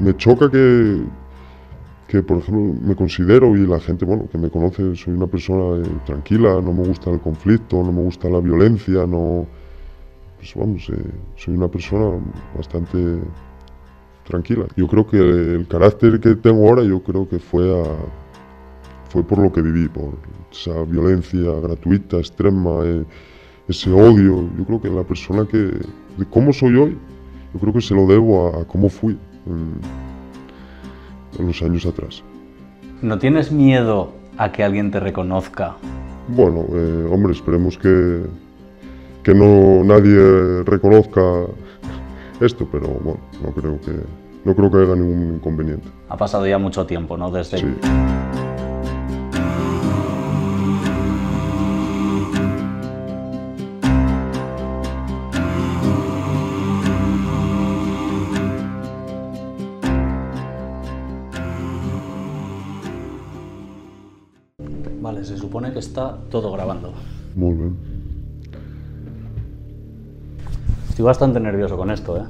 Me choca que, que, por ejemplo, me considero y la gente, bueno, que me conoce, soy una persona eh, tranquila, no me gusta el conflicto, no me gusta la violencia, no... Pues vamos, eh, soy una persona bastante tranquila. Yo creo que el carácter que tengo ahora, yo creo que fue, fue por lo que viví, por esa violencia gratuita, extrema, eh, ese odio. Yo creo que la persona que, de cómo soy hoy, yo creo que se lo debo a cómo fui en, los años atrás. ¿No tienes miedo a que alguien te reconozca? Bueno, eh, hombre, esperemos que, que no nadie reconozca esto, pero bueno, no creo que no creo que haya ningún inconveniente. Ha pasado ya mucho tiempo, ¿no? Desde Sí. Se supone que está todo grabando. Muy bien. Estoy bastante nervioso con esto, ¿eh?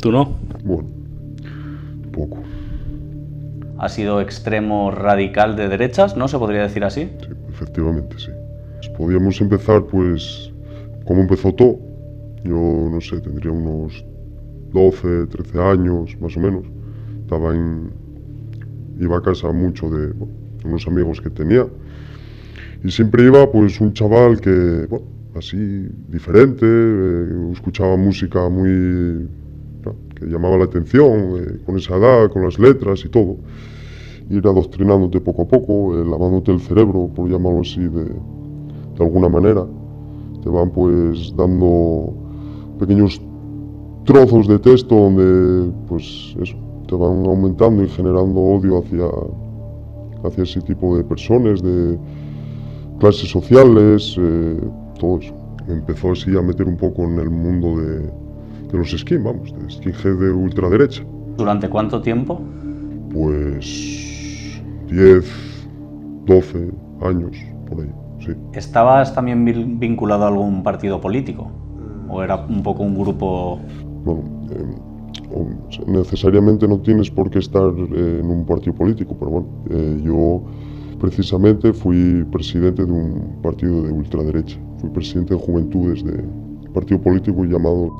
¿Tú no? Bueno, poco. Ha sido extremo radical de derechas, ¿no? Se podría decir así. Sí, efectivamente, sí. Pues podíamos empezar, pues, como empezó todo. Yo, no sé, tendría unos 12, 13 años, más o menos. Estaba en... Iba a casa mucho de bueno, unos amigos que tenía. Y siempre iba, pues, un chaval que, así, diferente, eh, escuchaba música muy... que llamaba la atención, eh, con esa edad, con las letras y todo. Ir adoctrinándote poco a poco, eh, lavándote el cerebro, por llamarlo así, de, de alguna manera. Te van pues dando pequeños trozos de texto donde pues eso, te van aumentando y generando odio hacia, hacia ese tipo de personas, de clases sociales, eh, todo eso. Me empezó así a meter un poco en el mundo de, de los skin, vamos, de skinhead de ultraderecha. ¿Durante cuánto tiempo? Pues 10, 12 años, por ahí, sí. ¿Estabas también vinculado a algún partido político? ¿O era un poco un grupo... bueno, eh, o- necesariamente no tienes por qué estar eh, en un partido político, pero bueno, eh, yo precisamente fui presidente de un partido de ultraderecha. Fui presidente de juventudes de un partido político llamado...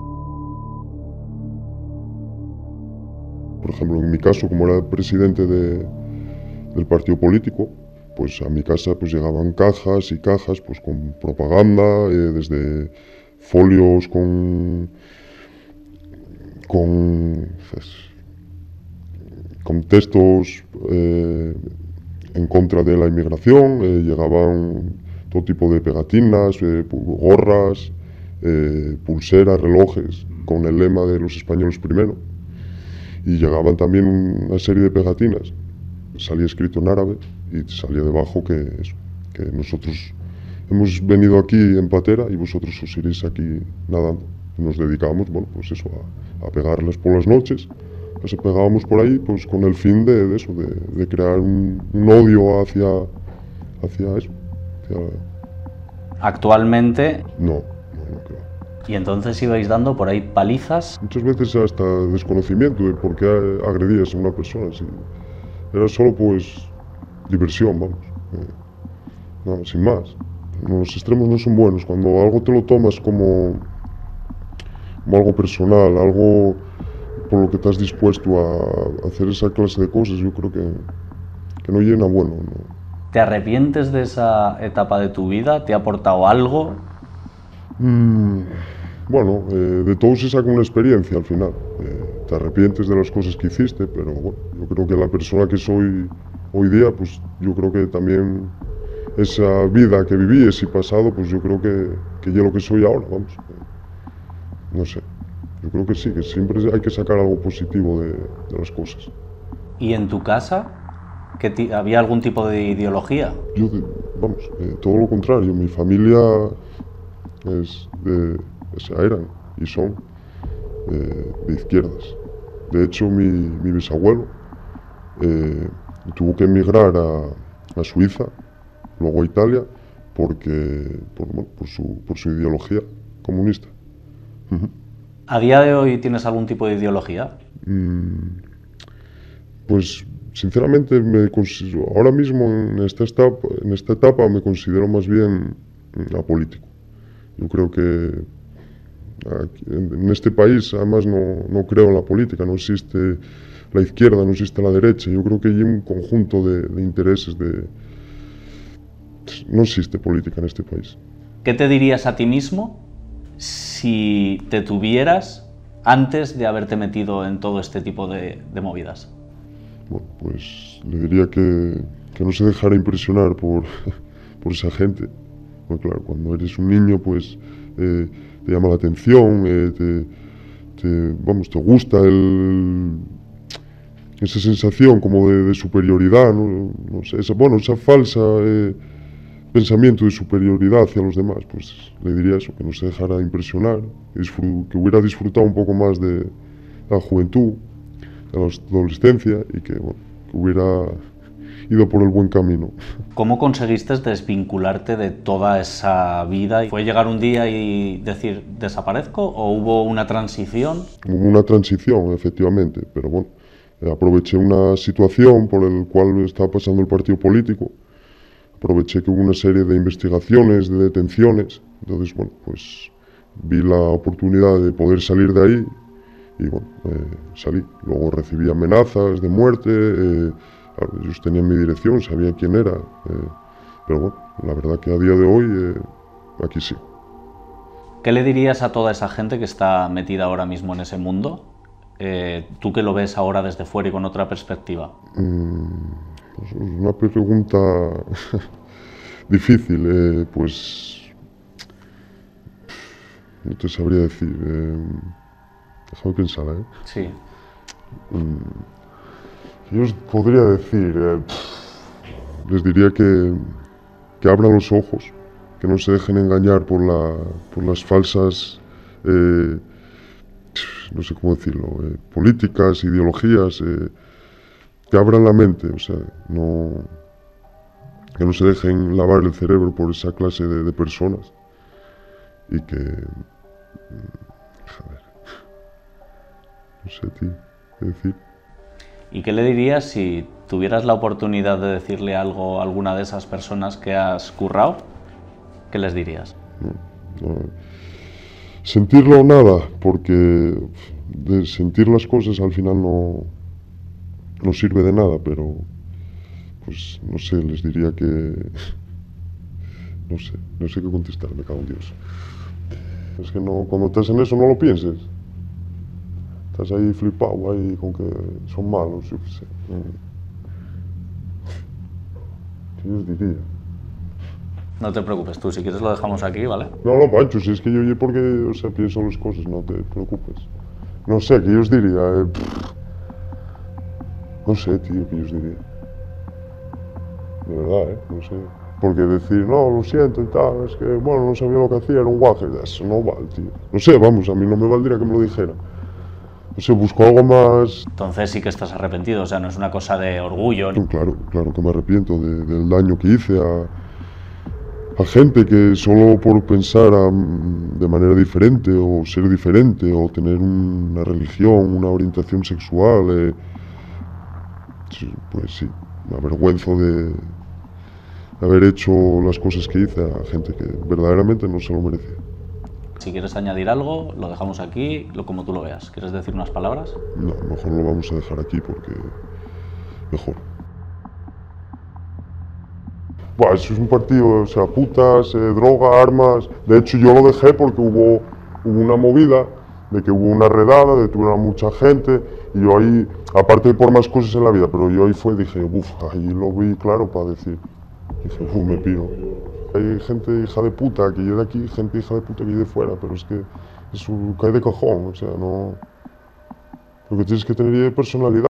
Por ejemplo, en mi caso, como era presidente de- del partido político, pues a mi casa pues llegaban cajas y cajas pues con propaganda, eh, desde folios con con, pues, con textos eh, en contra de la inmigración, eh, llegaban todo tipo de pegatinas, eh, gorras, pulseras, relojes, con el lema de los españoles primero. Y llegaban también una serie de pegatinas, salía escrito en árabe y salía debajo que, que nosotros hemos venido aquí en patera y vosotros os iréis aquí nadando. Nos dedicábamos, bueno, pues eso, a, a pegarles por las noches. Nos pegábamos por ahí, pues con el fin de, de eso, de, de crear un, un odio hacia, hacia eso. hacia- Actualmente, no, no, no creo. y entonces ibais dando por ahí palizas. Muchas veces hasta desconocimiento de por qué agredías a una persona. sí. Era solo pues diversión, vamos. Eh, no, sin más. Los extremos no son buenos. Cuando algo te lo tomas como, como algo personal, algo por lo que estás dispuesto a hacer esa clase de cosas, yo creo que, que no llena bueno. ¿Te arrepientes de esa etapa de tu vida? ¿Te ha aportado algo? Mm, bueno, eh, de todo se saca una experiencia al final. Eh, te arrepientes de las cosas que hiciste, pero bueno, yo creo que la persona que soy hoy día, pues yo creo que también esa vida que viví, ese pasado, pues yo creo que, que yo lo que soy ahora, vamos. No sé, yo creo que sí, que siempre hay que sacar algo positivo de, de las cosas. ¿Y en tu casa? ¿Que ¿Había algún tipo de ideología? Yo, vamos, eh, todo lo contrario, mi familia es de, eran y son eh, de izquierdas. De hecho, mi, mi bisabuelo eh, tuvo que emigrar a, a Suiza luego a Italia, porque, por, bueno, por, su, por, su, ideología comunista. Uh -huh. ¿A día de hoy tienes algún tipo de ideología? Mm, pues sinceramente me ahora mismo en esta, etapa, en esta etapa me considero más bien apolítico. Yo creo que aquí, en este país además no, no, creo en la política, no existe la izquierda, no existe la derecha. Yo creo que hay un conjunto de, de intereses de, no existe política en este país. ¿Qué te dirías a ti mismo si te tuvieras antes de haberte metido en todo este tipo de, movidas? Bueno, pues le diría que, que, no se dejara impresionar por, por esa gente. Bueno, claro, cuando eres un niño, pues eh, te llama la atención, eh, te, vamos, te gusta el, esa sensación como de, de superioridad, ¿no? no sé, esa, bueno, esa falsa eh, pensamiento de superioridad hacia los demás, pues le diría eso, que no se dejara impresionar, que hubiera disfrutado un poco más de la juventud, de la adolescencia y que, bueno, que hubiera ido por el buen camino. ¿Cómo conseguiste desvincularte de toda esa vida? ¿Fue llegar un día y decir desaparezco o hubo una transición? Hubo una transición, efectivamente, pero bueno, aproveché una situación por la cual estaba pasando el partido político aproveché que hubo una serie de investigaciones, de detenciones, entonces, bueno, pues vi la oportunidad de poder salir de ahí y, bueno, eh, salí. Luego recibí amenazas de muerte, eh, claro, ellos tenían mi dirección, sabían quién era, eh, pero bueno, la verdad que a día de hoy eh, aquí sí. ¿Qué le dirías a toda esa gente que está metida ahora mismo en ese mundo? Eh, tú que lo ves ahora desde fuera y con otra perspectiva. Mm pues es una pregunta difícil, eh, pues no te sabría decir. Eh, déjame pensar, ¿eh? Sí. Mm, yo os podría decir, eh, les diría que, que, abran los ojos, que no se dejen engañar por, la, por las falsas, eh, no sé cómo decirlo, eh, políticas, ideologías que abran la mente, o sea, no, que no se dejen lavar el cerebro por esa clase de, de personas y que, joder, no sé, tío, qué decir. ¿Y qué le dirías si tuvieras la oportunidad de decirle algo a alguna de esas personas que has currado? ¿Qué les dirías? No, no, sentirlo nada, porque de sentir las cosas al final no, no sirve de nada, pero pues no sé, les diría que no sé, no sé qué contestar, me cago en Dios. Es que no, cuando estás en eso no lo pienses. Estás ahí flipado, ahí con que son malos, yo qué sé. ¿Qué os diría? No te preocupes, tú si quieres lo dejamos aquí, ¿vale? No, no, Pancho, si es que yo porque, o sea, pienso las cosas, no te preocupes. No sé, ¿qué os diría? Eh, no sé, tío, ¿qué os diría? De verdad, ¿eh? No sé. Porque decir, no, lo siento y tal, es que, bueno, no sabía lo que hacía, era un guaje, eso no vale, tío. No sé, vamos, a mí no me valdría que me lo dijera. No sé, busco algo más... Entonces sí que estás arrepentido, o sea, no es una cosa de orgullo. Claro, claro que me arrepiento de, del daño que hice a, a gente que solo por pensar a, de manera diferente o ser diferente o tener una religión, una orientación sexual... Eh, pues sí, me avergüenzo de haber hecho las cosas que hice a gente que verdaderamente no se lo merecía. Si quieres añadir algo, lo dejamos aquí, lo como tú lo veas. ¿Quieres decir unas palabras? No, mejor lo vamos a dejar aquí porque mejor. Buah, eso es un partido, o sea, putas, eh, droga, armas. De hecho, yo lo dejé porque hubo, hubo una movida de que hubo una redada, detuvieron a mucha gente. Y yo ahí, aparte por más cosas en la vida, pero yo ahí fue, dije, uff, ahí lo vi claro para decir. Dije, uff, me piro. Hay gente hija de puta que yo de aquí, gente hija de puta que yo fuera, pero es que eso cae de cojón, o sea, no. Lo que tienes que tener es personalidad.